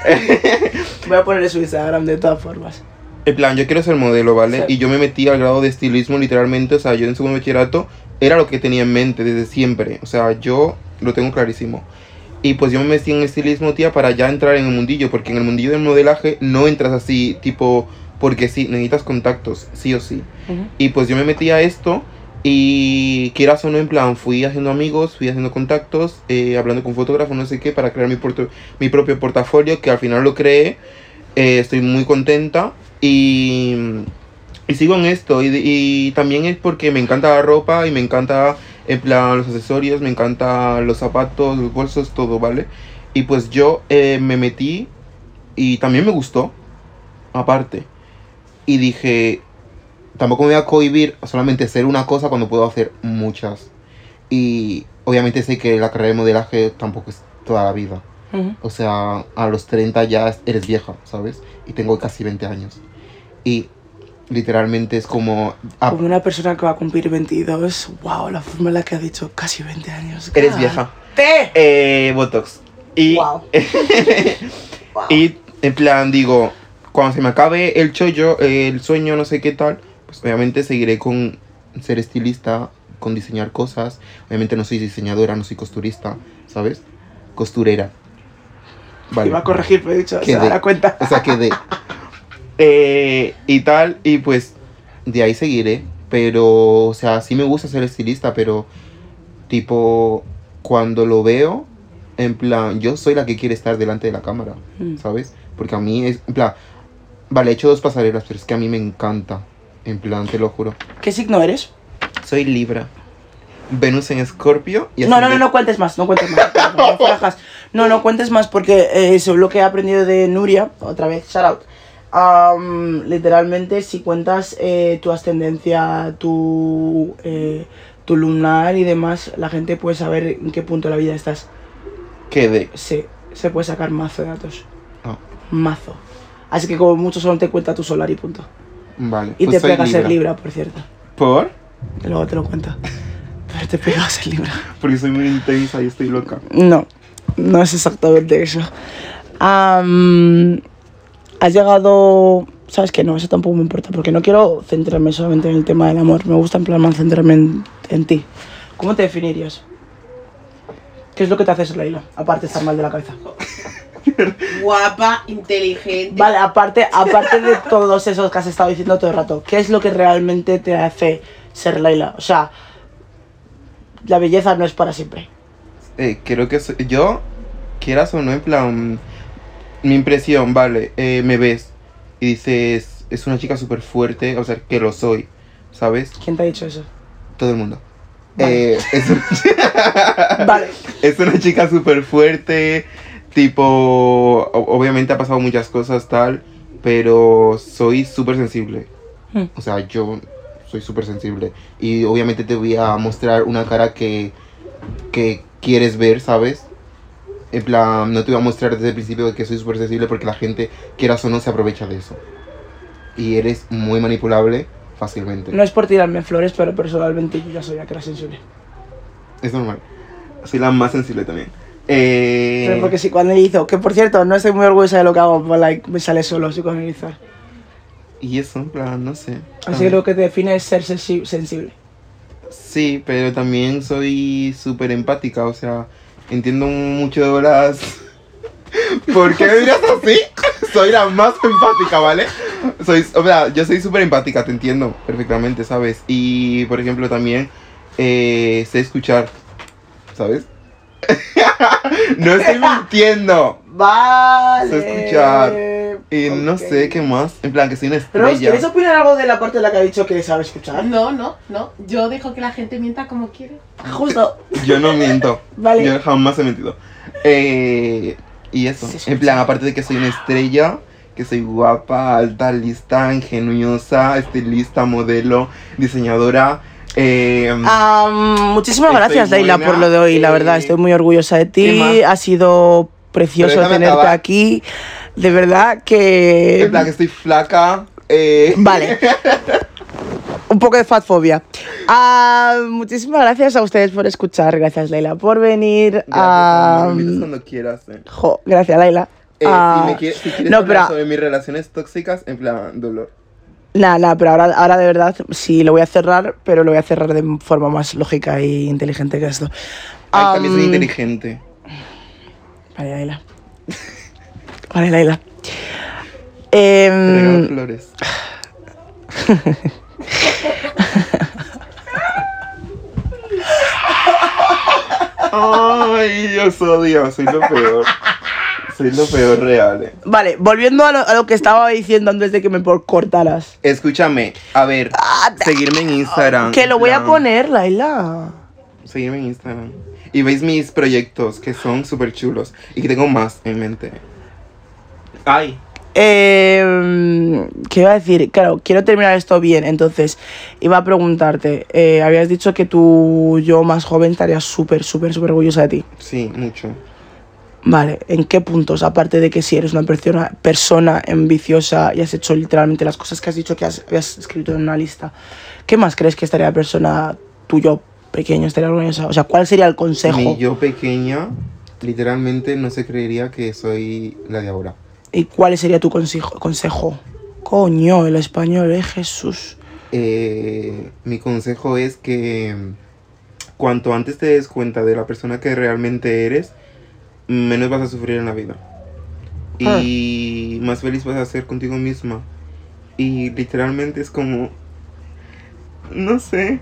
Voy a poner en su Instagram de todas formas. En plan, yo quiero ser modelo, ¿vale? Sí. Y yo me metí al grado de estilismo literalmente, o sea, yo en segundo bachillerato era lo que tenía en mente desde siempre, o sea, yo lo tengo clarísimo. Y pues yo me metí en estilismo, tía, para ya entrar en el mundillo, porque en el mundillo del modelaje no entras así, tipo, porque sí, necesitas contactos, sí o sí. Y pues yo me metí a esto y quieras o no, en plan, fui haciendo amigos, fui haciendo contactos, eh, hablando con fotógrafos, no sé qué, para crear mi, mi propio portafolio, que al final lo creé. Eh, estoy muy contenta y, y sigo en esto. Y, y también es porque me encanta la ropa y me encanta, en plan, los accesorios, me encanta los zapatos, los bolsos, todo, ¿vale? Y pues yo eh, me metí y también me gustó, aparte. Y dije, tampoco me voy a cohibir solamente hacer una cosa cuando puedo hacer muchas. Y obviamente sé que la carrera de modelaje tampoco es toda la vida. Ujú. O sea, a los 30 ya eres vieja, ¿sabes? Y tengo casi 20 años. Y literalmente es como... ah, Como una persona que va a cumplir 22, wow, la forma en la que ha dicho casi 20 años. eres vieja. ¡Te! Eh, Botox. Y, Wow. Wow. y en plan digo, cuando se me acabe el chollo, el sueño, no sé qué tal, pues obviamente seguiré con ser estilista, con diseñar cosas. Obviamente no soy diseñadora, no soy costurista, ¿sabes? Costurera. Iba a corregir, pero he dicho, se Quedé. dará cuenta. O sea, quedé. Eh, y tal, y pues de ahí seguiré. Pero, o sea, sí me gusta ser estilista, pero tipo, cuando lo veo, en plan, yo soy la que quiere estar delante de la cámara, Mm. ¿sabes? Porque a mí es, en plan, vale, he hecho dos pasarelas, pero es que a mí me encanta. En plan, te lo juro. ¿Qué signo eres? Soy Libra. Venus en Escorpio y No, no, no, no cuentes más, no cuentes más. No, frajas. no, no cuentes más porque eh, eso es lo que he aprendido de Nuria, otra vez, shout out. Am, literalmente, si cuentas eh, tu ascendencia, tu, eh, tu lunar y demás, la gente puede saber en qué punto de la vida estás. Quedé. Sí, se puede sacar mazo de datos. Ah, Mazo. Así que como mucho solo te cuenta tu solar y punto. Vale. Y pues te pega ser Libra, por cierto. ¿Por? Luego te lo cuento. Pero te pegas el libro. Porque soy muy intensa y estoy loca. No, no es exactamente eso. Has llegado... Sabes que no, eso tampoco me importa, porque no quiero centrarme solamente en el tema del amor. Me gusta en plan más centrarme en, en ti. ¿Cómo te definirías? ¿Qué es lo que te hace ser Leila? Aparte de estar mal de la cabeza. Guapa, inteligente. Vale, aparte, aparte de todos esos que has estado diciendo todo el rato, ¿qué es lo que realmente te hace ser Leila? O sea, la belleza no es para siempre. Eh, creo que soy- yo, quieras o no, en plan, mi impresión, vale, eh, me ves y dices, es una chica súper fuerte, o sea, que lo soy, ¿sabes? ¿Quién te ha dicho eso? Todo el mundo. Vale. Eh, es, un- Vale. es una chica súper fuerte, tipo, obviamente ha pasado muchas cosas tal, pero soy súper sensible. Hmm. O sea, yo soy súper sensible. Y obviamente te voy a mostrar una cara que, que quieres ver, ¿sabes? En plan, no te voy a mostrar desde el principio que soy súper sensible porque la gente, quieras o no, se aprovecha de eso. Y eres muy manipulable fácilmente. No es por tirarme flores, pero personalmente yo ya sabía que era sensible. Es normal. Soy la más sensible también. Eh, Pero porque si cuando hizo, que por cierto, no estoy muy orgullosa de lo que hago, pero like, me sale solo psicoanalizar. Y eso, en plan, no sé. Así que lo que te define es ser sensi- sensible. Sí, pero también soy súper empática, o sea, entiendo mucho las... ¿Por qué me miras así? Soy la más empática, ¿vale? Soy, o sea, yo soy súper empática, te entiendo perfectamente, ¿sabes? Y, por ejemplo, también eh, sé escuchar, ¿sabes? no estoy mintiendo. Vale. Sé escuchar. Y no Ok. sé qué más. En plan, que soy una Pero, estrella. ¿quieres opinar algo de la parte de la que ha dicho que sabe escuchar? No, no, no. Yo dejo que la gente mienta como quiere. Justo. Yo no miento. Vale. Yo jamás he mentido. Eh, y eso. En plan, aparte de que soy una estrella, que soy guapa, alta, lista, ingeniosa, estilista, modelo, diseñadora. Eh, muchísimas gracias, Leila, por lo de hoy. La verdad, estoy muy orgullosa de ¿qué ti. Ha sido precioso tenerte aquí. De verdad que. en plan, que estoy flaca. eh, Vale. Un poco de fatfobia. Ah, muchísimas gracias a ustedes por escuchar. Gracias, Leila, por venir. Gracias, Ah, invitas cuando quieras. eh. jo, gracias, Leila. Eh, Ah, si, me quieres, si quieres no, hablar pero- sobre mis relaciones tóxicas, en plan, dolor. Nada, nada, pero ahora, ahora de verdad sí lo voy a cerrar, pero lo voy a cerrar de forma más lógica e inteligente que esto. Ay, también soy inteligente. Vale, Laila. Vale, Laila. Em, flores. Ay, os odio, soy lo peor. Soy lo peor real. eh. vale, volviendo a lo, a lo que estaba diciendo antes de que me por- cortaras. Escúchame, a ver, seguirme en Instagram. Que lo voy a plan, poner, Laila. Seguirme en Instagram. Y veis mis proyectos que son súper chulos y que tengo más en mente. Ay. Eh, ¿Qué iba a decir? Claro, quiero terminar esto bien. Entonces, iba a preguntarte. eh, habías dicho que tú, yo más joven, estaría súper, súper, súper orgullosa de ti. Sí, mucho. Vale, ¿en qué puntos? Aparte de que si eres una persona, persona ambiciosa y has hecho literalmente las cosas que has dicho que has, habías escrito en una lista, ¿qué más crees que estaría la persona tuyo pequeño estaría orgullosa? O sea, ¿cuál sería el consejo? Mi yo pequeña, literalmente no se creería que soy la de ahora. ¿Y cuál sería tu consejo? consejo? Coño, el español, eh, Jesús. Eh, mi consejo es que mm, cuanto antes te des cuenta de la persona que realmente eres, menos vas a sufrir en la vida. Y más feliz vas a ser contigo misma. Y literalmente es como... No sé.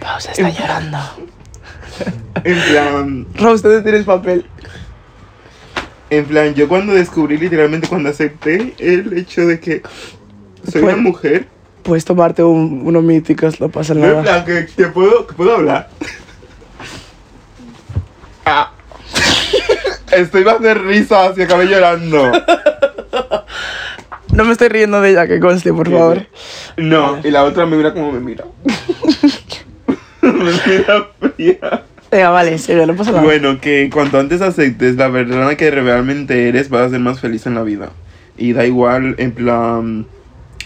Rose está llorando. En plan... Rose, ¿dónde tienes papel? En plan, yo cuando descubrí literalmente, cuando acepté el hecho de que soy Pues- una mujer, Puedes tomarte un- unos míticos, no pasa no en nada. plan que, que puedo, que puedo hablar. Ah. Estoy más de risas y acabé llorando. No me estoy riendo de ella, que conste, por favor. No, y la otra me mira como me mira. me mira fría. Venga, vale, en serio, no pasa nada. Bueno, que cuanto antes aceptes la persona que realmente eres, vas a ser más feliz en la vida. Y da igual, en plan,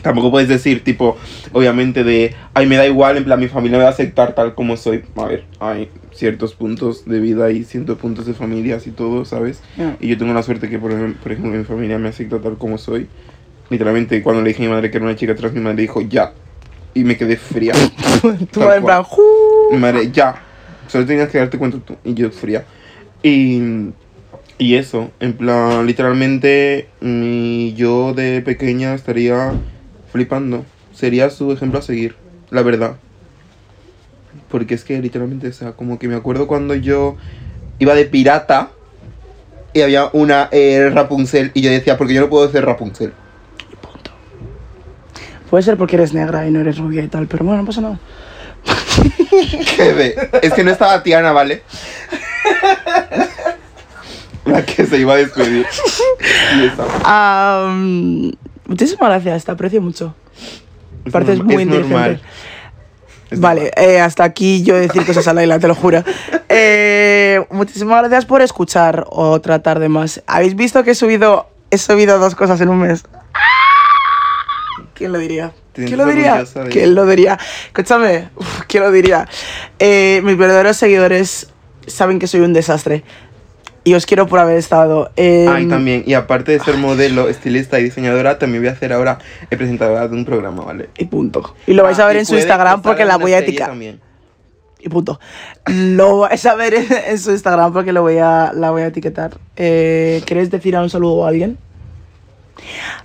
Tampoco puedes decir, tipo, obviamente de, ay, me da igual, en plan, mi familia me va a aceptar tal como soy. A ver, hay ciertos puntos de vida y ciertos puntos de familias y todo, ¿sabes? Y yo tengo la suerte que, por ejemplo, por ejemplo, mi familia me acepta tal como soy. Literalmente, cuando le dije a mi madre que era una chica trans, mi madre dijo, ya. Y me quedé fría. Tu madre en plan. Mi madre, ya. Solo tenías que darte cuenta tú. Y yo fría. Y, y eso, en plan, literalmente, mi yo de pequeña estaría flipando. Sería su ejemplo a seguir, la verdad. Porque es que literalmente, o sea, como que me acuerdo cuando yo iba de pirata y había una eh, Rapunzel y yo decía, porque yo no puedo ser Rapunzel. Y punto. Puede ser porque eres negra y no eres rubia y tal, pero bueno, no pasa nada. Que de- es que no estaba Tiana, ¿vale? La que se iba a despedir. Am, muchísimas gracias, te aprecio mucho. Es Pareces norma- muy es normal. Es Vale, eh, hasta aquí yo decir cosas a Laila, te lo juro. Eh, muchísimas gracias por escuchar otra tarde más. ¿Habéis visto que he subido, he subido dos cosas en un mes? ¿Quién lo diría? ¿Quién lo diría? ¿Quién lo diría? Escúchame, uf, ¿quién lo diría? Eh, mis verdaderos seguidores saben que soy un desastre. Y os quiero por haber estado. en- Ah, y también, y aparte de ser modelo, estilista y diseñadora, también voy a ser ahora presentadora de un programa, ¿vale? Y punto. Y lo vais a Ah, ver y en su que Instagram porque la voy a etiquetar. Y punto. Lo vais a ver en, en su Instagram porque lo voy a, la voy a etiquetar. Eh, ¿Queréis decir a un saludo a alguien?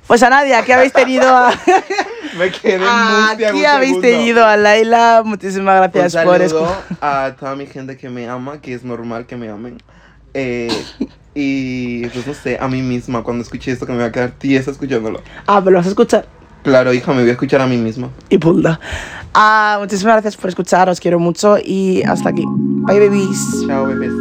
Pues a nadie, aquí habéis tenido a, Me quedé en aquí un habéis tenido a Laila. Muchísimas Un gracias por saludo escuchar. a toda mi gente que me ama, que es normal que me amen. Eh, y pues no sé, a mí misma, cuando escuché esto, que me voy a quedar tiesa escuchándolo. Ah, pero lo vas a escuchar. Claro, hija, me voy a escuchar a mí misma. Y punto. Ah, muchísimas gracias por escuchar, os quiero mucho y hasta aquí. Bye, babies. Chao, bebés.